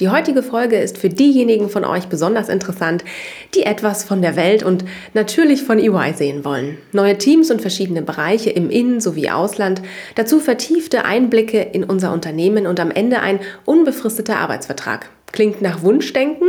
Die heutige Folge ist für diejenigen von euch besonders interessant, die etwas von der Welt und natürlich von EY sehen wollen. Neue Teams und verschiedene Bereiche im Innen- sowie Ausland, dazu vertiefte Einblicke in unser Unternehmen und am Ende ein unbefristeter Arbeitsvertrag. Klingt nach Wunschdenken?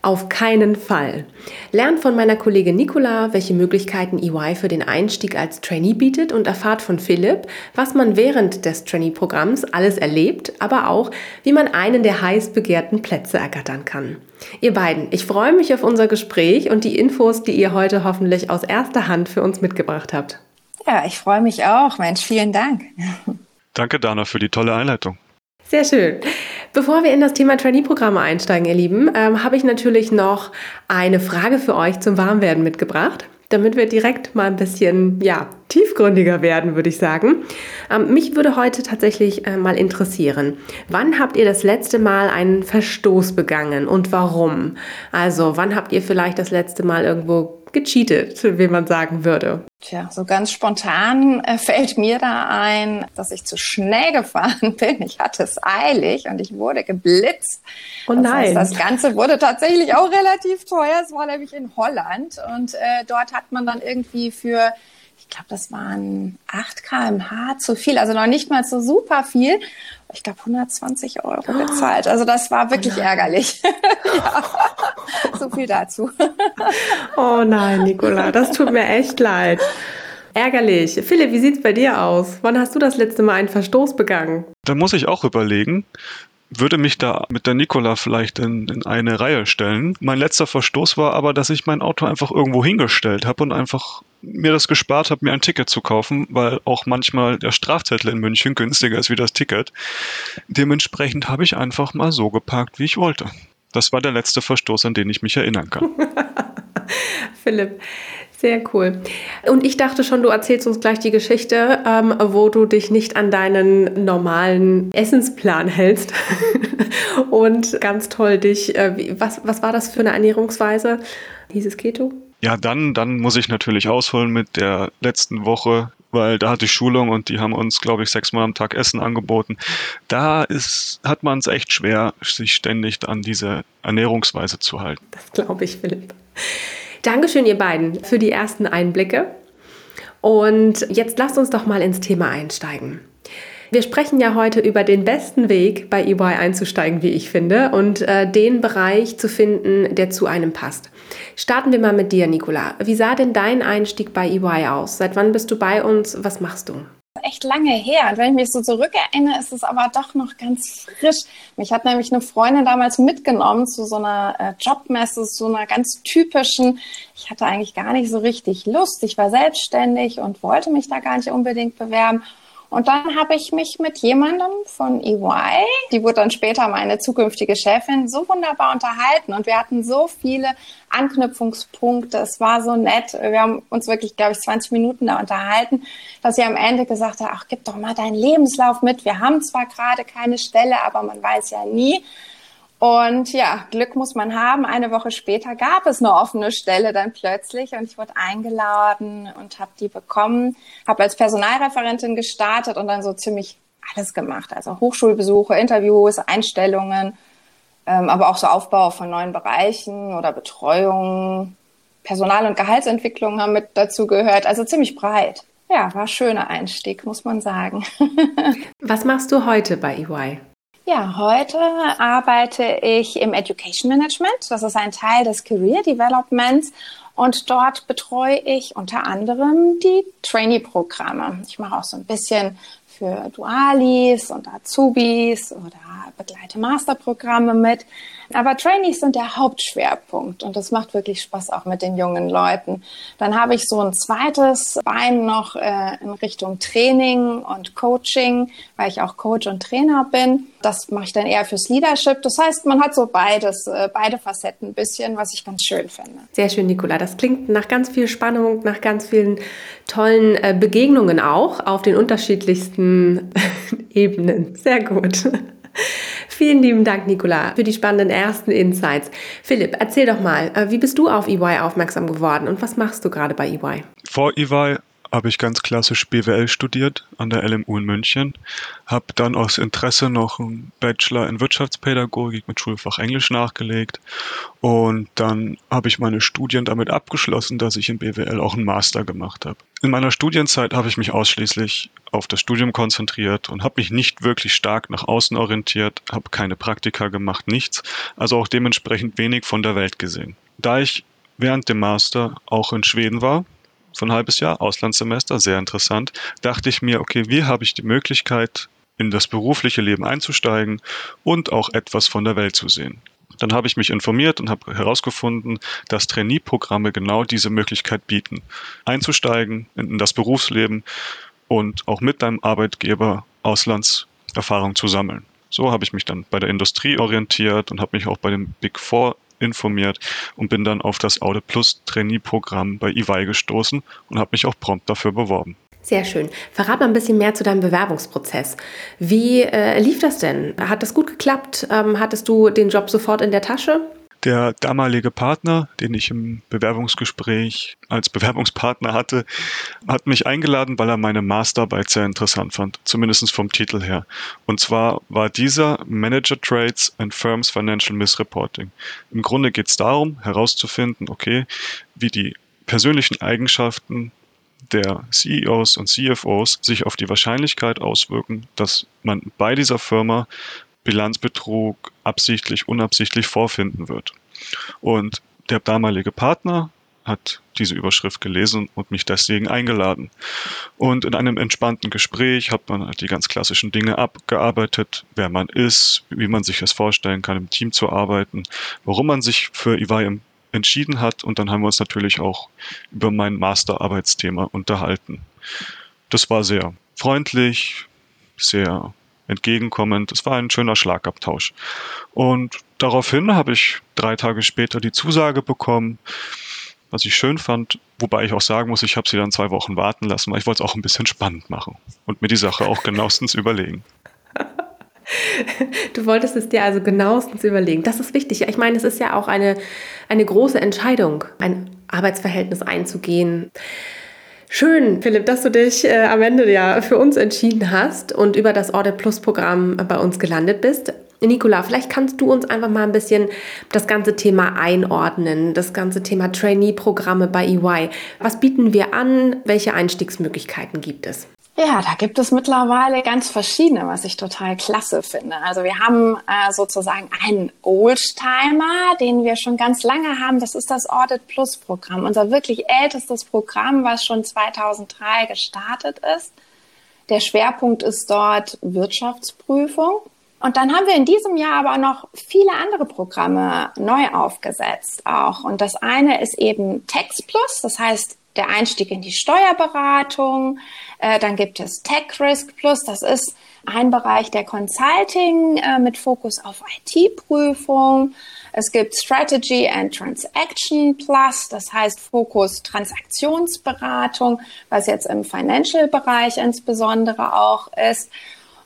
Auf keinen Fall. Lernt von meiner Kollegin Nicola, welche Möglichkeiten EY für den Einstieg als Trainee bietet und erfahrt von Philipp, was man während des Trainee-Programms alles erlebt, aber auch, wie man einen der heiß begehrten Plätze ergattern kann. Ihr beiden, ich freue mich auf unser Gespräch und die Infos, die ihr heute hoffentlich aus erster Hand für uns mitgebracht habt. Ja, ich freue mich auch. Mensch, vielen Dank. Danke, Dana, für die tolle Einleitung. Sehr schön. Bevor wir in das Thema Trainee-Programme einsteigen, ihr Lieben, ähm, habe ich natürlich noch eine Frage für euch zum Warmwerden mitgebracht, damit wir direkt mal ein bisschen ja, tiefgründiger werden, würde ich sagen. Ähm, mich würde heute tatsächlich äh, mal interessieren, wann habt ihr das letzte Mal einen Verstoß begangen und warum? Also, wann habt ihr vielleicht das letzte Mal irgendwo gecheatet, wie man sagen würde. Tja, so ganz spontan äh, fällt mir da ein, dass ich zu schnell gefahren bin. Ich hatte es eilig und ich wurde geblitzt. Oh nein. Das, heißt, das Ganze wurde tatsächlich auch relativ teuer. Es war nämlich in Holland und äh, dort hat man dann irgendwie für ich glaube, das waren 8 kmh zu viel, also noch nicht mal so super viel ich glaube, 120 Euro bezahlt. Also das war wirklich oh ärgerlich. ja, so viel dazu. oh nein, Nicola, das tut mir echt leid. Ärgerlich. Philipp, wie sieht's bei dir aus? Wann hast du das letzte Mal einen Verstoß begangen? Da muss ich auch überlegen würde mich da mit der Nikola vielleicht in, in eine Reihe stellen. Mein letzter Verstoß war aber, dass ich mein Auto einfach irgendwo hingestellt habe und einfach mir das gespart habe, mir ein Ticket zu kaufen, weil auch manchmal der Strafzettel in München günstiger ist wie das Ticket. Dementsprechend habe ich einfach mal so geparkt, wie ich wollte. Das war der letzte Verstoß, an den ich mich erinnern kann. Philipp, sehr cool. Und ich dachte schon, du erzählst uns gleich die Geschichte, ähm, wo du dich nicht an deinen normalen Essensplan hältst. und ganz toll dich, äh, was, was war das für eine Ernährungsweise? Hieß es Keto? Ja, dann, dann muss ich natürlich ausholen mit der letzten Woche, weil da hatte ich Schulung und die haben uns, glaube ich, sechsmal am Tag Essen angeboten. Da ist, hat man es echt schwer, sich ständig an diese Ernährungsweise zu halten. Das glaube ich, Philipp. Dankeschön, ihr beiden, für die ersten Einblicke. Und jetzt lasst uns doch mal ins Thema einsteigen. Wir sprechen ja heute über den besten Weg, bei EY einzusteigen, wie ich finde, und äh, den Bereich zu finden, der zu einem passt. Starten wir mal mit dir, Nicola. Wie sah denn dein Einstieg bei EY aus? Seit wann bist du bei uns? Was machst du? echt lange her. Und wenn ich mich so zurückerinnere, ist es aber doch noch ganz frisch. Mich hat nämlich eine Freundin damals mitgenommen zu so einer äh, Jobmesse, so einer ganz typischen. Ich hatte eigentlich gar nicht so richtig Lust. Ich war selbstständig und wollte mich da gar nicht unbedingt bewerben. Und dann habe ich mich mit jemandem von EY, die wurde dann später meine zukünftige Chefin, so wunderbar unterhalten und wir hatten so viele Anknüpfungspunkte. Es war so nett. Wir haben uns wirklich, glaube ich, 20 Minuten da unterhalten, dass sie am Ende gesagt hat, ach, gib doch mal deinen Lebenslauf mit. Wir haben zwar gerade keine Stelle, aber man weiß ja nie. Und ja, Glück muss man haben. Eine Woche später gab es eine offene Stelle dann plötzlich und ich wurde eingeladen und habe die bekommen. Habe als Personalreferentin gestartet und dann so ziemlich alles gemacht. Also Hochschulbesuche, Interviews, Einstellungen, ähm, aber auch so Aufbau von neuen Bereichen oder Betreuung. Personal- und Gehaltsentwicklung haben mit dazu gehört. Also ziemlich breit. Ja, war schöner Einstieg, muss man sagen. Was machst du heute bei EY? Ja, heute arbeite ich im Education Management. Das ist ein Teil des Career Developments. Und dort betreue ich unter anderem die Trainee-Programme. Ich mache auch so ein bisschen für Dualis und Azubis oder begleite Masterprogramme mit. Aber Trainees sind der Hauptschwerpunkt und das macht wirklich Spaß auch mit den jungen Leuten. Dann habe ich so ein zweites Bein noch äh, in Richtung Training und Coaching, weil ich auch Coach und Trainer bin. Das mache ich dann eher fürs Leadership. Das heißt, man hat so beides, äh, beide Facetten ein bisschen, was ich ganz schön finde. Sehr schön, Nicola. Das klingt nach ganz viel Spannung, nach ganz vielen tollen äh, Begegnungen auch auf den unterschiedlichsten Ebenen. Sehr gut. Vielen lieben Dank, Nicola, für die spannenden ersten Insights. Philipp, erzähl doch mal, äh, wie bist du auf EY aufmerksam geworden und was machst du gerade bei EY? Vor EY habe ich ganz klassisch BWL studiert an der LMU in München, habe dann aus Interesse noch einen Bachelor in Wirtschaftspädagogik mit Schulfach Englisch nachgelegt und dann habe ich meine Studien damit abgeschlossen, dass ich in BWL auch einen Master gemacht habe. In meiner Studienzeit habe ich mich ausschließlich auf das Studium konzentriert und habe mich nicht wirklich stark nach außen orientiert, habe keine Praktika gemacht, nichts, also auch dementsprechend wenig von der Welt gesehen. Da ich während dem Master auch in Schweden war, für ein halbes Jahr, Auslandssemester, sehr interessant, dachte ich mir, okay, wie habe ich die Möglichkeit, in das berufliche Leben einzusteigen und auch etwas von der Welt zu sehen. Dann habe ich mich informiert und habe herausgefunden, dass Trainee-Programme genau diese Möglichkeit bieten, einzusteigen in das Berufsleben und auch mit deinem Arbeitgeber Auslandserfahrung zu sammeln. So habe ich mich dann bei der Industrie orientiert und habe mich auch bei dem Big Four informiert und bin dann auf das Audit Plus Trainee-Programm bei EY gestoßen und habe mich auch prompt dafür beworben. Sehr schön. Verrat mal ein bisschen mehr zu deinem Bewerbungsprozess. Wie äh, lief das denn? Hat das gut geklappt? Ähm, hattest du den Job sofort in der Tasche? Der damalige Partner, den ich im Bewerbungsgespräch als Bewerbungspartner hatte, hat mich eingeladen, weil er meine Masterarbeit sehr interessant fand, zumindest vom Titel her. Und zwar war dieser Manager Trades and Firms Financial Misreporting. Im Grunde geht es darum, herauszufinden, okay, wie die persönlichen Eigenschaften der CEOs und CFOs sich auf die Wahrscheinlichkeit auswirken, dass man bei dieser Firma Bilanzbetrug absichtlich, unabsichtlich vorfinden wird. Und der damalige Partner hat diese Überschrift gelesen und mich deswegen eingeladen. Und in einem entspannten Gespräch hat man halt die ganz klassischen Dinge abgearbeitet, wer man ist, wie man sich das vorstellen kann, im Team zu arbeiten, warum man sich für EY entschieden hat. Und dann haben wir uns natürlich auch über mein Masterarbeitsthema unterhalten. Das war sehr freundlich, sehr entgegenkommend. Es war ein schöner Schlagabtausch. Und daraufhin habe ich drei Tage später die Zusage bekommen, was ich schön fand, wobei ich auch sagen muss, ich habe sie dann zwei Wochen warten lassen, weil ich wollte es auch ein bisschen spannend machen und mir die Sache auch genauestens überlegen. Du wolltest es dir also genauestens überlegen. Das ist wichtig. Ich meine, es ist ja auch eine, eine große Entscheidung, ein Arbeitsverhältnis einzugehen. Schön, Philipp, dass du dich äh, am Ende ja für uns entschieden hast und über das Audit Plus Programm bei uns gelandet bist. Nicola, vielleicht kannst du uns einfach mal ein bisschen das ganze Thema einordnen, das ganze Thema Trainee-Programme bei EY. Was bieten wir an? Welche Einstiegsmöglichkeiten gibt es? Ja, da gibt es mittlerweile ganz verschiedene, was ich total klasse finde. Also wir haben äh, sozusagen einen Oldtimer, den wir schon ganz lange haben. Das ist das Audit Plus Programm, unser wirklich ältestes Programm, was schon 2003 gestartet ist. Der Schwerpunkt ist dort Wirtschaftsprüfung. Und dann haben wir in diesem Jahr aber noch viele andere Programme neu aufgesetzt auch. Und das eine ist eben Text Plus, das heißt der Einstieg in die Steuerberatung. Äh, dann gibt es Tech Risk Plus, das ist ein Bereich der Consulting äh, mit Fokus auf IT-Prüfung. Es gibt Strategy and Transaction Plus, das heißt Fokus Transaktionsberatung, was jetzt im Financial-Bereich insbesondere auch ist.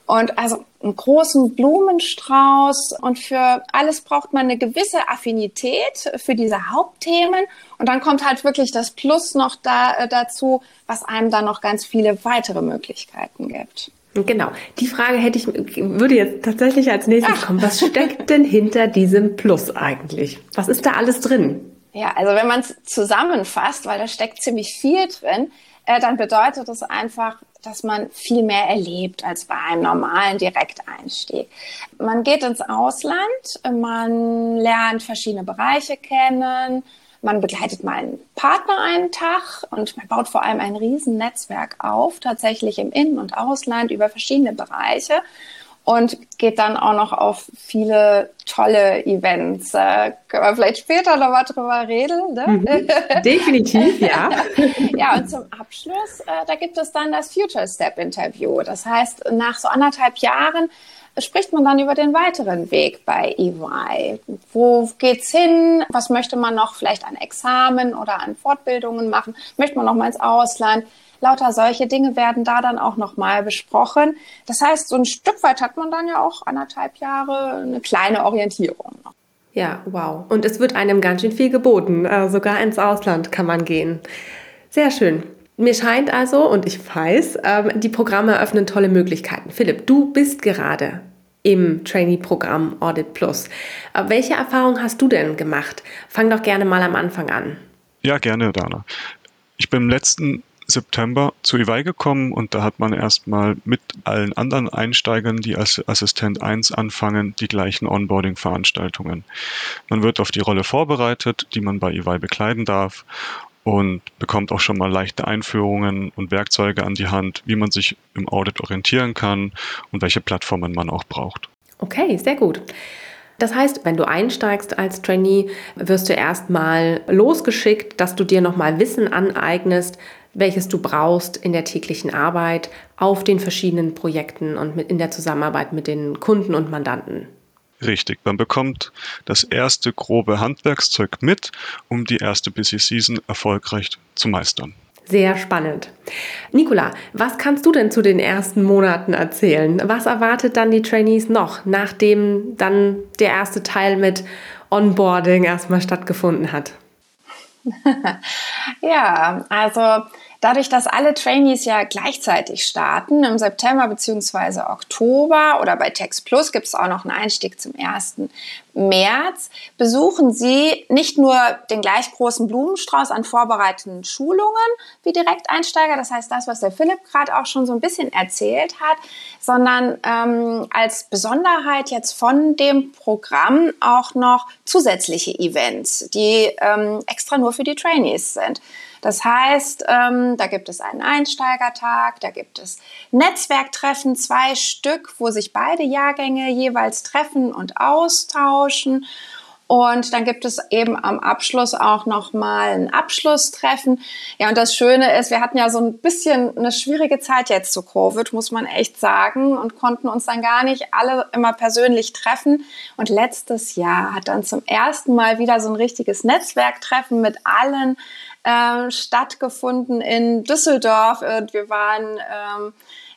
Und also einen großen Blumenstrauß und für alles braucht man eine gewisse Affinität für diese Hauptthemen. Und dann kommt halt wirklich das Plus noch da, äh, dazu, was einem dann noch ganz viele weitere Möglichkeiten gibt. Genau. Die Frage hätte ich, würde jetzt tatsächlich als nächstes Ach. kommen. Was steckt denn hinter diesem Plus eigentlich? Was ist da alles drin? Ja, also wenn man es zusammenfasst, weil da steckt ziemlich viel drin, äh, dann bedeutet es einfach, dass man viel mehr erlebt als bei einem normalen Direkteinstieg. Man geht ins Ausland, man lernt verschiedene Bereiche kennen, Man begleitet mal einen Partner einen Tag und man baut vor allem ein Riesennetzwerk auf, tatsächlich im In- und Ausland über verschiedene Bereiche und geht dann auch noch auf viele tolle Events. Äh, können wir vielleicht später noch mal drüber reden. Ne? Mhm, definitiv, ja. ja, und zum Abschluss, äh, da gibt es dann das Future Step Interview. Das heißt, nach so anderthalb Jahren spricht man dann über den weiteren Weg bei EY. Wo geht's hin? Was möchte man noch vielleicht an Examen oder an Fortbildungen machen? Möchte man noch mal ins Ausland? Lauter solche Dinge werden da dann auch nochmal besprochen. Das heißt, so ein Stück weit hat man dann ja auch anderthalb Jahre eine kleine Orientierung. Ja, wow. Und es wird einem ganz schön viel geboten. Äh, sogar ins Ausland kann man gehen. Sehr schön. Mir scheint also, und ich weiß, ähm, die Programme eröffnen tolle Möglichkeiten. Philipp, du bist gerade im Trainee-Programm Audit Plus. Äh, welche Erfahrung hast du denn gemacht? Fang doch gerne mal am Anfang an. Ja, gerne, Dana. Ich bin im letzten September zu EY gekommen und da hat man erstmal mit allen anderen Einsteigern, die als Assistent 1 anfangen, die gleichen Onboarding-Veranstaltungen. Man wird auf die Rolle vorbereitet, die man bei EY bekleiden darf und bekommt auch schon mal leichte Einführungen und Werkzeuge an die Hand, wie man sich im Audit orientieren kann und welche Plattformen man auch braucht. Okay, sehr gut. Das heißt, wenn du einsteigst als Trainee, wirst du erstmal losgeschickt, dass du dir nochmal Wissen aneignest, welches du brauchst in der täglichen Arbeit auf den verschiedenen Projekten und in der Zusammenarbeit mit den Kunden und Mandanten. Richtig, man bekommt das erste grobe Handwerkszeug mit, um die erste Busy Season erfolgreich zu meistern. Sehr spannend. Nicola, was kannst du denn zu den ersten Monaten erzählen? Was erwartet dann die Trainees noch, nachdem dann der erste Teil mit Onboarding erstmal stattgefunden hat? ja, also dadurch, dass alle Trainees ja gleichzeitig starten, im September bzw. Oktober oder bei Tex Plus gibt es auch noch einen Einstieg zum 1. März, besuchen Sie nicht nur den gleich großen Blumenstrauß an vorbereitenden Schulungen wie Direkteinsteiger, das heißt das, was der Philipp gerade auch schon so ein bisschen erzählt hat, sondern ähm, als Besonderheit jetzt von dem Programm auch noch zusätzliche Events, die ähm, extra nur für die Trainees sind. Das heißt, ähm, da gibt es einen Einsteigertag, da gibt es Netzwerktreffen, zwei Stück, wo sich beide Jahrgänge jeweils treffen und austauschen. Und dann gibt es eben am Abschluss auch nochmal ein Abschlusstreffen. Ja, und das Schöne ist, wir hatten ja so ein bisschen eine schwierige Zeit jetzt zu Covid, muss man echt sagen, und konnten uns dann gar nicht alle immer persönlich treffen. Und letztes Jahr hat dann zum ersten Mal wieder so ein richtiges Netzwerktreffen mit allen ähm, stattgefunden in Düsseldorf und wir waren ähm,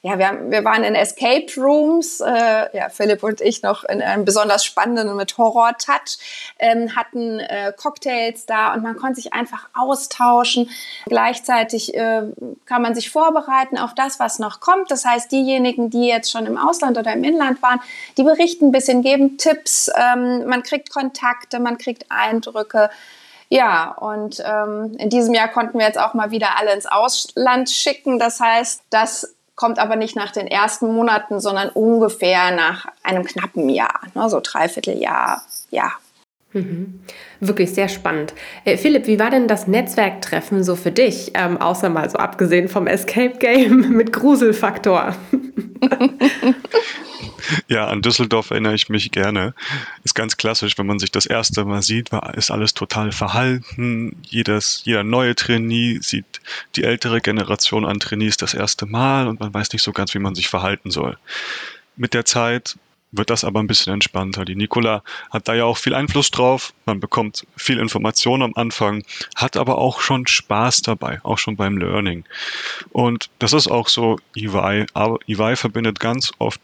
ja, wir, wir waren in Escape Rooms, äh, ja, Philipp und ich noch in einem besonders spannenden mit Horror-Touch, ähm, hatten äh, Cocktails da und man konnte sich einfach austauschen. Gleichzeitig äh, kann man sich vorbereiten auf das, was noch kommt. Das heißt, diejenigen, die jetzt schon im Ausland oder im Inland waren, die berichten ein bisschen, geben Tipps, ähm, man kriegt Kontakte, man kriegt Eindrücke. Ja, und ähm, in diesem Jahr konnten wir jetzt auch mal wieder alle ins Ausland schicken. Das heißt, das kommt aber nicht nach den ersten Monaten, sondern ungefähr nach einem knappen Jahr, ne, so Dreivierteljahr, ja. Mhm. Wirklich sehr spannend. Äh, Philipp, wie war denn das Netzwerktreffen so für dich, ähm, außer mal so abgesehen vom Escape Game mit Gruselfaktor? Ja, an Düsseldorf erinnere ich mich gerne. Ist ganz klassisch, wenn man sich das erste Mal sieht, war, ist alles total verhalten. Jedes, jeder neue Trainee sieht die ältere Generation an Trainees das erste Mal und man weiß nicht so ganz, wie man sich verhalten soll. Mit der Zeit wird das aber ein bisschen entspannter. Die Nicola hat da ja auch viel Einfluss drauf. Man bekommt viel Information am Anfang, hat aber auch schon Spaß dabei, auch schon beim Learning. Und das ist auch so EY. Aber EY verbindet ganz oft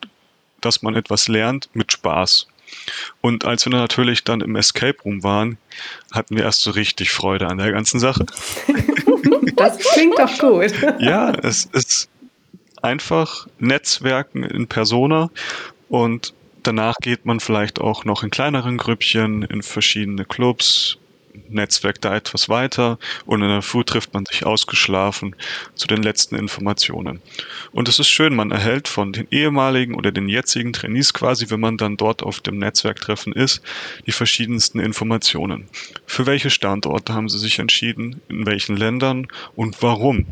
dass man etwas lernt mit Spaß. Und als wir natürlich dann im Escape Room waren, hatten wir erst so richtig Freude an der ganzen Sache. Das klingt doch gut. Ja, es ist einfach Netzwerken in Persona und danach geht man vielleicht auch noch in kleineren Grüppchen in verschiedene Clubs, Netzwerk da etwas weiter und in der Früh trifft man sich ausgeschlafen zu den letzten Informationen. Und es ist schön, man erhält von den ehemaligen oder den jetzigen Trainees quasi, wenn man dann dort auf dem Netzwerktreffen ist, die verschiedensten Informationen. Für welche Standorte haben sie sich entschieden, in welchen Ländern und warum?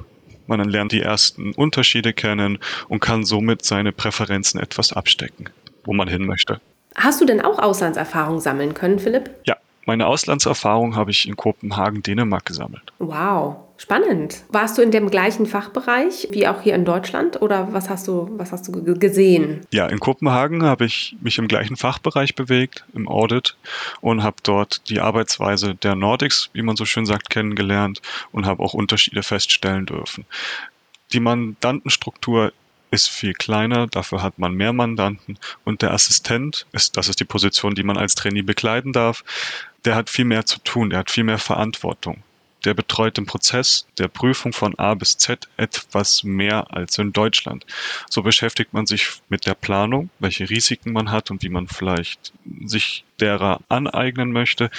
Man lernt die ersten Unterschiede kennen und kann somit seine Präferenzen etwas abstecken, wo man hin möchte. Hast du denn auch Auslandserfahrung sammeln können, Philipp? Ja, meine Auslandserfahrung habe ich in Kopenhagen, Dänemark gesammelt. Wow, spannend. Warst du in dem gleichen Fachbereich wie auch hier in Deutschland oder was hast du, was hast du gesehen? Ja, in Kopenhagen habe ich mich im gleichen Fachbereich bewegt, im Audit und habe dort die Arbeitsweise der Nordics, wie man so schön sagt, kennengelernt und habe auch Unterschiede feststellen dürfen. Die Mandantenstruktur ist viel kleiner, dafür hat man mehr Mandanten und der Assistent ist, das ist die Position, die man als Trainee bekleiden darf, der hat viel mehr zu tun, der hat viel mehr Verantwortung. Der betreut den Prozess der Prüfung von A bis Z etwas mehr als in Deutschland. So beschäftigt man sich mit der Planung, welche Risiken man hat und wie man vielleicht sich derer aneignen möchte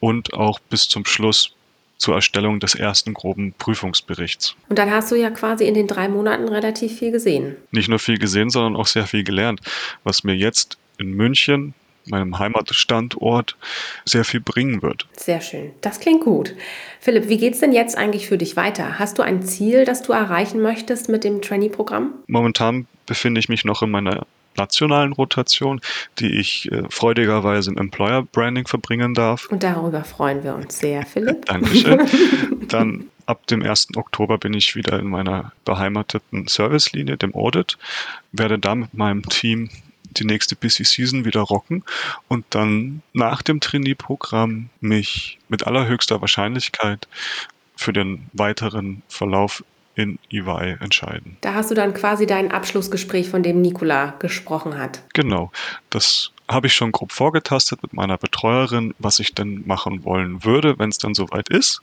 und auch bis zum Schluss zur Erstellung des ersten groben Prüfungsberichts. Und dann hast du ja quasi in den drei Monaten relativ viel gesehen. Nicht nur viel gesehen, sondern auch sehr viel gelernt, was mir jetzt in München meinem Heimatstandort sehr viel bringen wird. Sehr schön. Das klingt gut. Philipp, wie geht es denn jetzt eigentlich für dich weiter? Hast du ein Ziel, das du erreichen möchtest mit dem Trainee-Programm? Momentan befinde ich mich noch in meiner nationalen Rotation, die ich äh, freudigerweise im Employer Branding verbringen darf. Und darüber freuen wir uns sehr, Philipp. Dankeschön. Dann ab dem 1. Oktober bin ich wieder in meiner beheimateten Servicelinie, dem Audit, werde da mit meinem Team die nächste Busy Season wieder rocken und dann nach dem Trainee-Programm mich mit allerhöchster Wahrscheinlichkeit für den weiteren Verlauf in EY entscheiden. Da hast du dann quasi dein Abschlussgespräch, von dem Nikola gesprochen hat. Genau, das habe ich schon grob vorgetastet mit meiner Betreuerin, was ich denn machen wollen würde, wenn es dann soweit ist.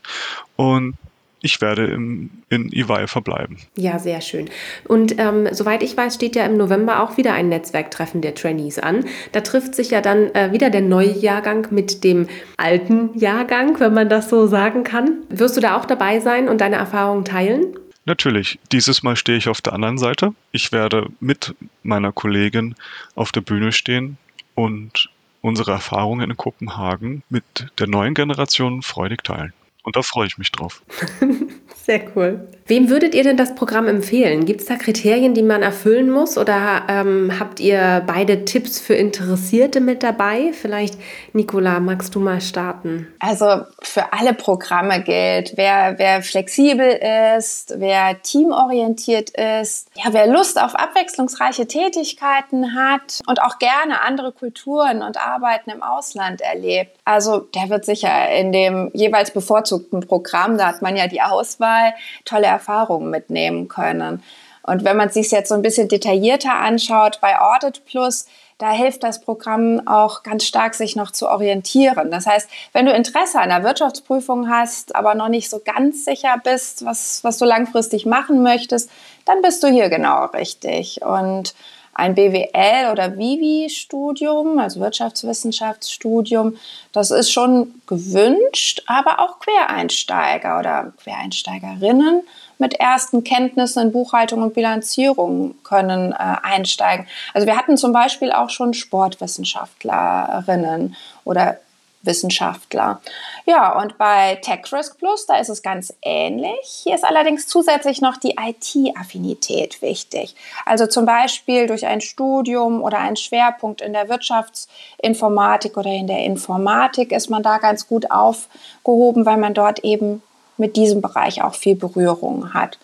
Und ich werde im, in EY verbleiben. Ja, sehr schön. Und ähm, soweit ich weiß, steht ja im November auch wieder ein Netzwerktreffen der Trainees an. Da trifft sich ja dann äh, wieder der neue Jahrgang mit dem alten Jahrgang, wenn man das so sagen kann. Wirst du da auch dabei sein und deine Erfahrungen teilen? Natürlich. Dieses Mal stehe ich auf der anderen Seite. Ich werde mit meiner Kollegin auf der Bühne stehen und unsere Erfahrungen in Kopenhagen mit der neuen Generation freudig teilen. Und da freue ich mich drauf. Sehr cool. Wem würdet ihr denn das Programm empfehlen? Gibt es da Kriterien, die man erfüllen muss? Oder ähm, habt ihr beide Tipps für Interessierte mit dabei? Vielleicht, Nicola, magst du mal starten? Also für alle Programme gilt, wer, wer flexibel ist, wer teamorientiert ist, ja, wer Lust auf abwechslungsreiche Tätigkeiten hat und auch gerne andere Kulturen und Arbeiten im Ausland erlebt. Also der wird sicher in dem jeweils bevorzugten Programm, da hat man ja die Auswahl, tolle Erfahrungen mitnehmen können. Und wenn man es sich jetzt so ein bisschen detaillierter anschaut, bei Audit Plus, da hilft das Programm auch ganz stark, sich noch zu orientieren. Das heißt, wenn du Interesse an der Wirtschaftsprüfung hast, aber noch nicht so ganz sicher bist, was, was du langfristig machen möchtest, dann bist du hier genau richtig. Und ein BWL- oder Vivi-Studium, also Wirtschaftswissenschaftsstudium, das ist schon gewünscht, aber auch Quereinsteiger oder Quereinsteigerinnen mit ersten Kenntnissen in Buchhaltung und Bilanzierung können äh, einsteigen. Also wir hatten zum Beispiel auch schon Sportwissenschaftlerinnen oder Wissenschaftler. Ja, und bei Tech Risk Plus, da ist es ganz ähnlich. Hier ist allerdings zusätzlich noch die IT-Affinität wichtig. Also zum Beispiel durch ein Studium oder einen Schwerpunkt in der Wirtschaftsinformatik oder in der Informatik ist man da ganz gut aufgehoben, weil man dort eben mit diesem Bereich auch viel Berührung hat.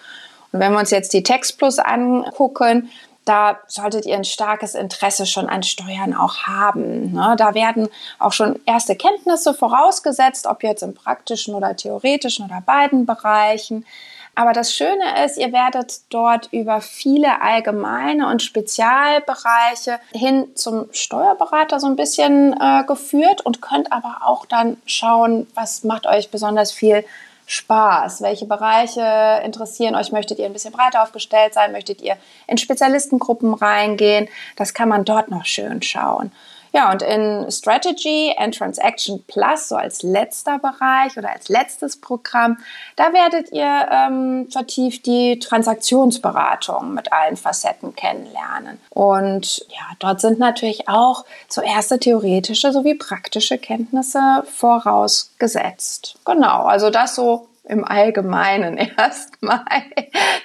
Und wenn wir uns jetzt die Text Plus angucken, da solltet ihr ein starkes Interesse schon an Steuern auch haben. Ne? Da werden auch schon erste Kenntnisse vorausgesetzt, ob jetzt im praktischen oder theoretischen oder beiden Bereichen. Aber das Schöne ist, ihr werdet dort über viele allgemeine und Spezialbereiche hin zum Steuerberater so ein bisschen äh, geführt und könnt aber auch dann schauen, was macht euch besonders viel Spaß? Welche Bereiche interessieren euch? Möchtet ihr ein bisschen breiter aufgestellt sein? Möchtet ihr in Spezialistengruppen reingehen? Das kann man dort noch schön schauen. Ja, und in Strategy and Transaction Plus, so als letzter Bereich oder als letztes Programm, da werdet ihr ähm, vertieft die Transaktionsberatung mit allen Facetten kennenlernen. Und ja, dort sind natürlich auch so erste theoretische sowie praktische Kenntnisse vorausgesetzt. Genau, also das so im Allgemeinen erstmal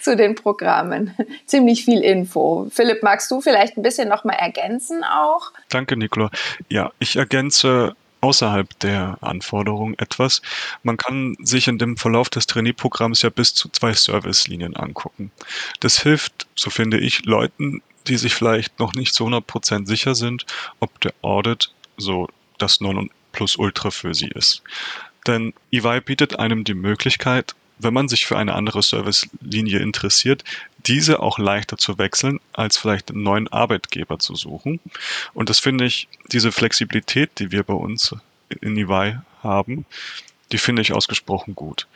zu den Programmen. Ziemlich viel Info. Philipp, magst du vielleicht ein bisschen nochmal ergänzen auch? Danke, Nicola. Ja, ich ergänze außerhalb der Anforderungen etwas. Man kann sich in dem Verlauf des Trainee-Programms ja bis zu zwei Servicelinien angucken. Das hilft, so finde ich, Leuten, die sich vielleicht noch nicht zu 100% sicher sind, ob der Audit so das Nonplusultra für sie ist. Denn EY bietet einem die Möglichkeit, wenn man sich für eine andere Servicelinie interessiert, diese auch leichter zu wechseln, als vielleicht einen neuen Arbeitgeber zu suchen. Und das finde ich, diese Flexibilität, die wir bei uns in EY haben, die finde ich ausgesprochen gut.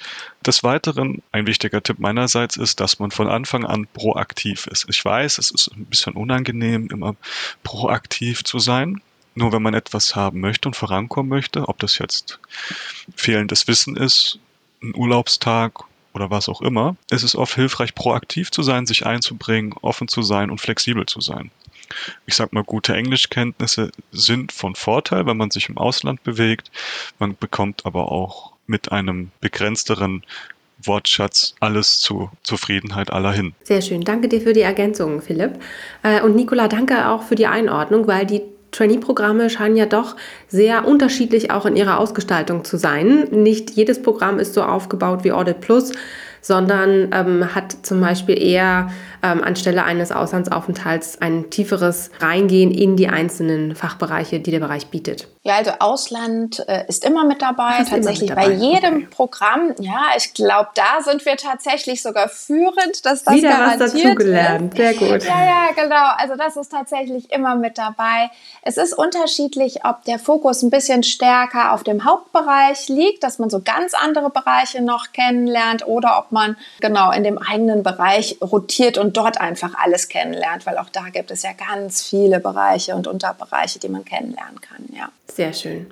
Des Weiteren, ein wichtiger Tipp meinerseits ist, dass man von Anfang an proaktiv ist. Ich weiß, es ist ein bisschen unangenehm, immer proaktiv zu sein. Nur wenn man etwas haben möchte und vorankommen möchte, ob das jetzt fehlendes Wissen ist, ein Urlaubstag oder was auch immer, ist es oft hilfreich, proaktiv zu sein, sich einzubringen, offen zu sein und flexibel zu sein. Ich sag mal, gute Englischkenntnisse sind von Vorteil, wenn man sich im Ausland bewegt. Man bekommt aber auch mit einem begrenzteren Wortschatz alles zur Zufriedenheit aller hin. Sehr schön. Danke dir für die Ergänzung, Philipp. Äh, und Nicola, danke auch für die Einordnung, weil die Trainee-Programme scheinen ja doch sehr unterschiedlich auch in ihrer Ausgestaltung zu sein. Nicht jedes Programm ist so aufgebaut wie Audit Plus, sondern ähm, hat zum Beispiel eher ähm, anstelle eines Auslandsaufenthalts ein tieferes Reingehen in die einzelnen Fachbereiche, die der Bereich bietet. Ja, also Ausland äh, ist immer mit dabei, ist tatsächlich mit dabei. bei jedem okay. Programm. Ja, ich glaube, da sind wir tatsächlich sogar führend, dass das Wieder garantiert was dazugelernt, sehr gut. Ja, ja, genau. Also das ist tatsächlich immer mit dabei. Es ist unterschiedlich, ob der Fokus ein bisschen stärker auf dem Hauptbereich liegt, dass man so ganz andere Bereiche noch kennenlernt oder ob man genau in dem eigenen Bereich rotiert und dort einfach alles kennenlernt, weil auch da gibt es ja ganz viele Bereiche und Unterbereiche, die man kennenlernen kann. Ja. Sehr schön.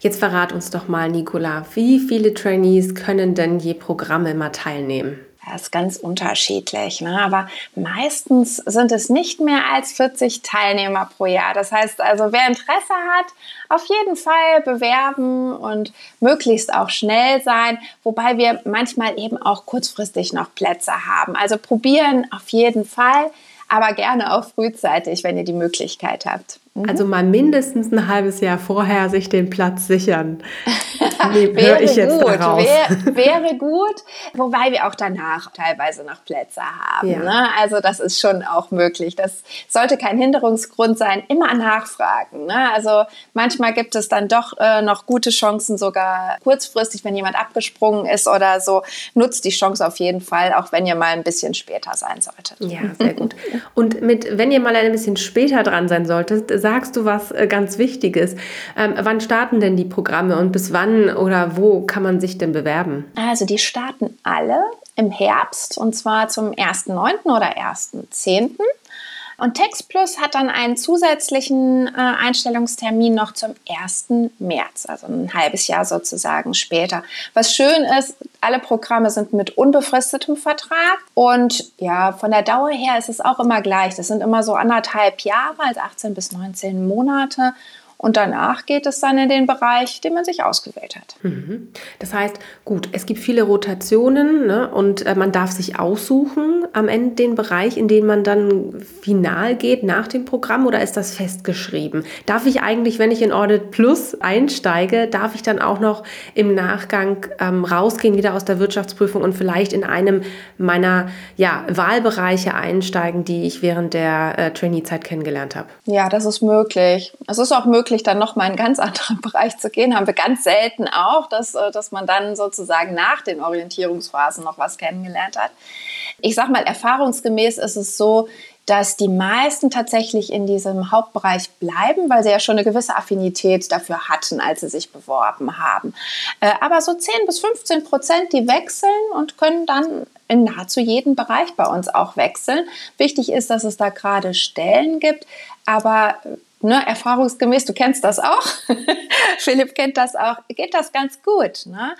Jetzt verrat uns doch mal, Nicola, wie viele Trainees können denn je Programme mal teilnehmen? Das ist ganz unterschiedlich, ne? aber meistens sind es nicht mehr als 40 Teilnehmer pro Jahr. Das heißt also, wer Interesse hat, auf jeden Fall bewerben und möglichst auch schnell sein, wobei wir manchmal eben auch kurzfristig noch Plätze haben. Also probieren auf jeden Fall, aber gerne auch frühzeitig, wenn ihr die Möglichkeit habt. Mhm. Also mal mindestens ein halbes Jahr vorher sich den Platz sichern. Nee, wäre ich jetzt gut, wäre, wäre gut, wobei wir auch danach teilweise noch Plätze haben. Ja. Ne? Also das ist schon auch möglich. Das sollte kein Hinderungsgrund sein. Immer nachfragen. Ne? Also manchmal gibt es dann doch äh, noch gute Chancen, sogar kurzfristig, wenn jemand abgesprungen ist oder so. Nutzt die Chance auf jeden Fall, auch wenn ihr mal ein bisschen später sein solltet. Ja, sehr gut. Und mit, wenn ihr mal ein bisschen später dran sein solltet, sagst du was äh, ganz Wichtiges. Ähm, wann starten denn die Programme und bis wann oder wo kann man sich denn bewerben? Also die starten alle im Herbst und zwar zum 1.9. oder 1.10. Und TextPlus hat dann einen zusätzlichen äh, Einstellungstermin noch zum 1. März, also ein halbes Jahr sozusagen später. Was schön ist, alle Programme sind mit unbefristetem Vertrag und ja, von der Dauer her ist es auch immer gleich. Das sind immer so anderthalb Jahre, also 18 bis 19 Monate. Und danach geht es dann in den Bereich, den man sich ausgewählt hat. Mhm. Das heißt, gut, es gibt viele Rotationen ne, und äh, man darf sich aussuchen am Ende den Bereich, in den man dann final geht nach dem Programm oder ist das festgeschrieben? Darf ich eigentlich, wenn ich in Audit Plus einsteige, darf ich dann auch noch im Nachgang ähm, rausgehen wieder aus der Wirtschaftsprüfung und vielleicht in einem meiner ja, Wahlbereiche einsteigen, die ich während der äh, Trainee-Zeit kennengelernt habe? Ja, das ist möglich. Es ist auch möglich, möglich, dann nochmal in einen ganz anderen Bereich zu gehen. Haben wir ganz selten auch, dass, äh, dass man dann sozusagen nach den Orientierungsphasen noch was kennengelernt hat. Ich sag mal, erfahrungsgemäß ist es so, dass die meisten tatsächlich in diesem Hauptbereich bleiben, weil sie ja schon eine gewisse Affinität dafür hatten, als sie sich beworben haben. Äh, aber so 10 bis 15 Prozent, die wechseln und können dann in nahezu jedem Bereich bei uns auch wechseln. Wichtig ist, dass es da gerade Stellen gibt, aber ne, erfahrungsgemäß, du kennst das auch, Philipp kennt das auch, geht das ganz gut. Ne?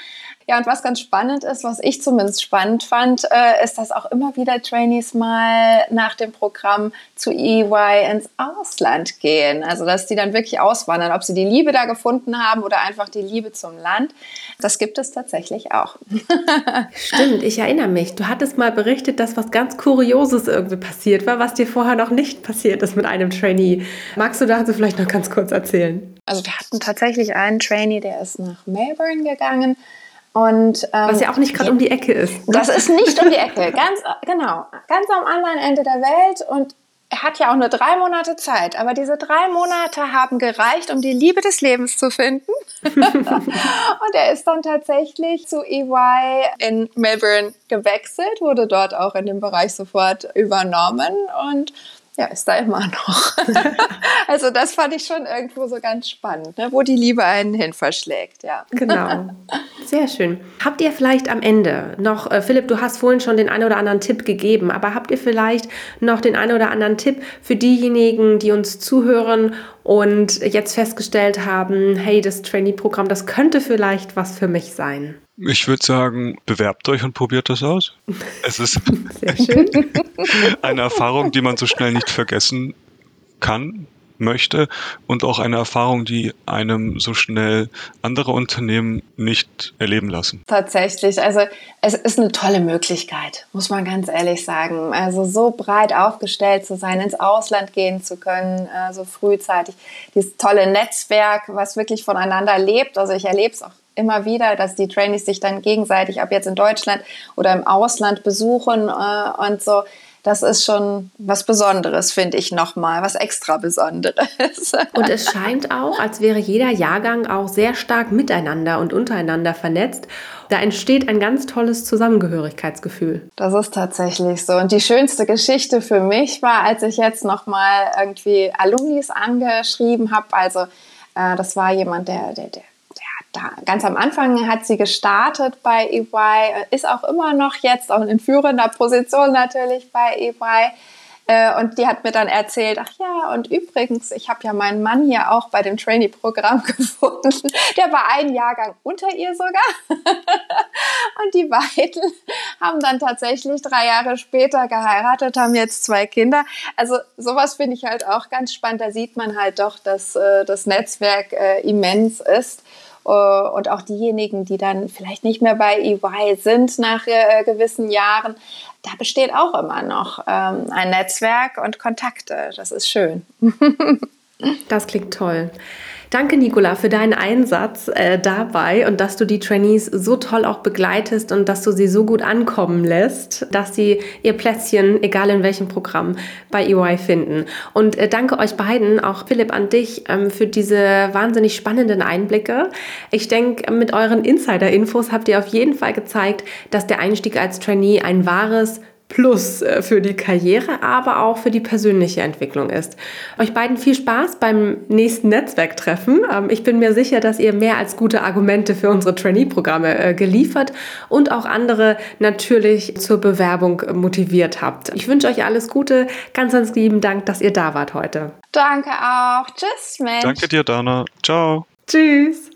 Ja, und was ganz spannend ist, was ich zumindest spannend fand, äh, ist, dass auch immer wieder Trainees mal nach dem Programm zu EY ins Ausland gehen. Also, dass die dann wirklich auswandern, ob sie die Liebe da gefunden haben oder einfach die Liebe zum Land. Das gibt es tatsächlich auch. Stimmt, ich erinnere mich. Du hattest mal berichtet, dass was ganz Kurioses irgendwie passiert war, was dir vorher noch nicht passiert ist mit einem Trainee. Magst du dazu vielleicht noch ganz kurz erzählen? Also, wir hatten tatsächlich einen Trainee, der ist nach Melbourne gegangen und, ähm, Was ja auch nicht gerade um die Ecke ist. Das ist nicht um die Ecke, ganz genau, ganz am anderen Ende der Welt. Und er hat ja auch nur drei Monate Zeit, aber diese drei Monate haben gereicht, um die Liebe des Lebens zu finden. und er ist dann tatsächlich zu EY in Melbourne gewechselt, wurde dort auch in dem Bereich sofort übernommen. Und ja, ist da immer noch. also das fand ich schon irgendwo so ganz spannend, ne? wo die Liebe einen hin verschlägt, ja. Genau. Sehr schön. Habt ihr vielleicht am Ende noch, äh, Philipp, du hast vorhin schon den einen oder anderen Tipp gegeben, aber habt ihr vielleicht noch den einen oder anderen Tipp für diejenigen, die uns zuhören und jetzt festgestellt haben, hey, das Trainee-Programm, das könnte vielleicht was für mich sein? Ich würde sagen, bewerbt euch und probiert das aus. Es ist eine Erfahrung, die man so schnell nicht vergessen kann, möchte und auch eine Erfahrung, die einem so schnell andere Unternehmen nicht erleben lassen. Tatsächlich, also es ist eine tolle Möglichkeit, muss man ganz ehrlich sagen. Also so breit aufgestellt zu sein, ins Ausland gehen zu können, äh, so frühzeitig. Dieses tolle Netzwerk, was wirklich voneinander lebt. Also ich erlebe es auch immer wieder, dass die Trainees sich dann gegenseitig, ab jetzt in Deutschland oder im Ausland besuchen äh, und so. Das ist schon was Besonderes, finde ich nochmal, was extra Besonderes. Und es scheint auch, als wäre jeder Jahrgang auch sehr stark miteinander und untereinander vernetzt. Da entsteht ein ganz tolles Zusammengehörigkeitsgefühl. Das ist tatsächlich so. Und die schönste Geschichte für mich war, als ich jetzt nochmal irgendwie Alumnis angeschrieben habe. Also äh, das war jemand, der, der, der ganz am Anfang hat sie gestartet bei EY, ist auch immer noch jetzt, auch in führender Position natürlich bei EY. Äh, und die hat mir dann erzählt, ach ja, und übrigens, ich habe ja meinen Mann hier auch bei dem Trainee-Programm gefunden. Der war ein Jahrgang unter ihr sogar. und die beiden haben dann tatsächlich drei Jahre später geheiratet, haben jetzt zwei Kinder. Also sowas finde ich halt auch ganz spannend. Da sieht man halt doch, dass äh, das Netzwerk äh, immens ist. Äh, und auch diejenigen, die dann vielleicht nicht mehr bei EY sind nach äh, gewissen Jahren, da besteht auch immer noch ähm, ein Netzwerk und Kontakte. Das ist schön. das klingt toll. Danke, Nicola, für deinen Einsatz äh, dabei und dass du die Trainees so toll auch begleitest und dass du sie so gut ankommen lässt, dass sie ihr Plätzchen, egal in welchem Programm, bei EY finden. Und äh, danke euch beiden, auch Philipp an dich, ähm, für diese wahnsinnig spannenden Einblicke. Ich denke, mit euren Insider-Infos habt ihr auf jeden Fall gezeigt, dass der Einstieg als Trainee ein wahres Plus äh, für die Karriere, aber auch für die persönliche Entwicklung ist. Euch beiden viel Spaß beim nächsten Netzwerktreffen. Ähm, ich bin mir sicher, dass ihr mehr als gute Argumente für unsere Trainee-Programme äh, geliefert und auch andere natürlich zur Bewerbung motiviert habt. Ich wünsche euch alles Gute. Ganz, ganz lieben Dank, dass ihr da wart heute. Danke auch. Tschüss, Mensch. Danke dir, Dana. Ciao. Tschüss.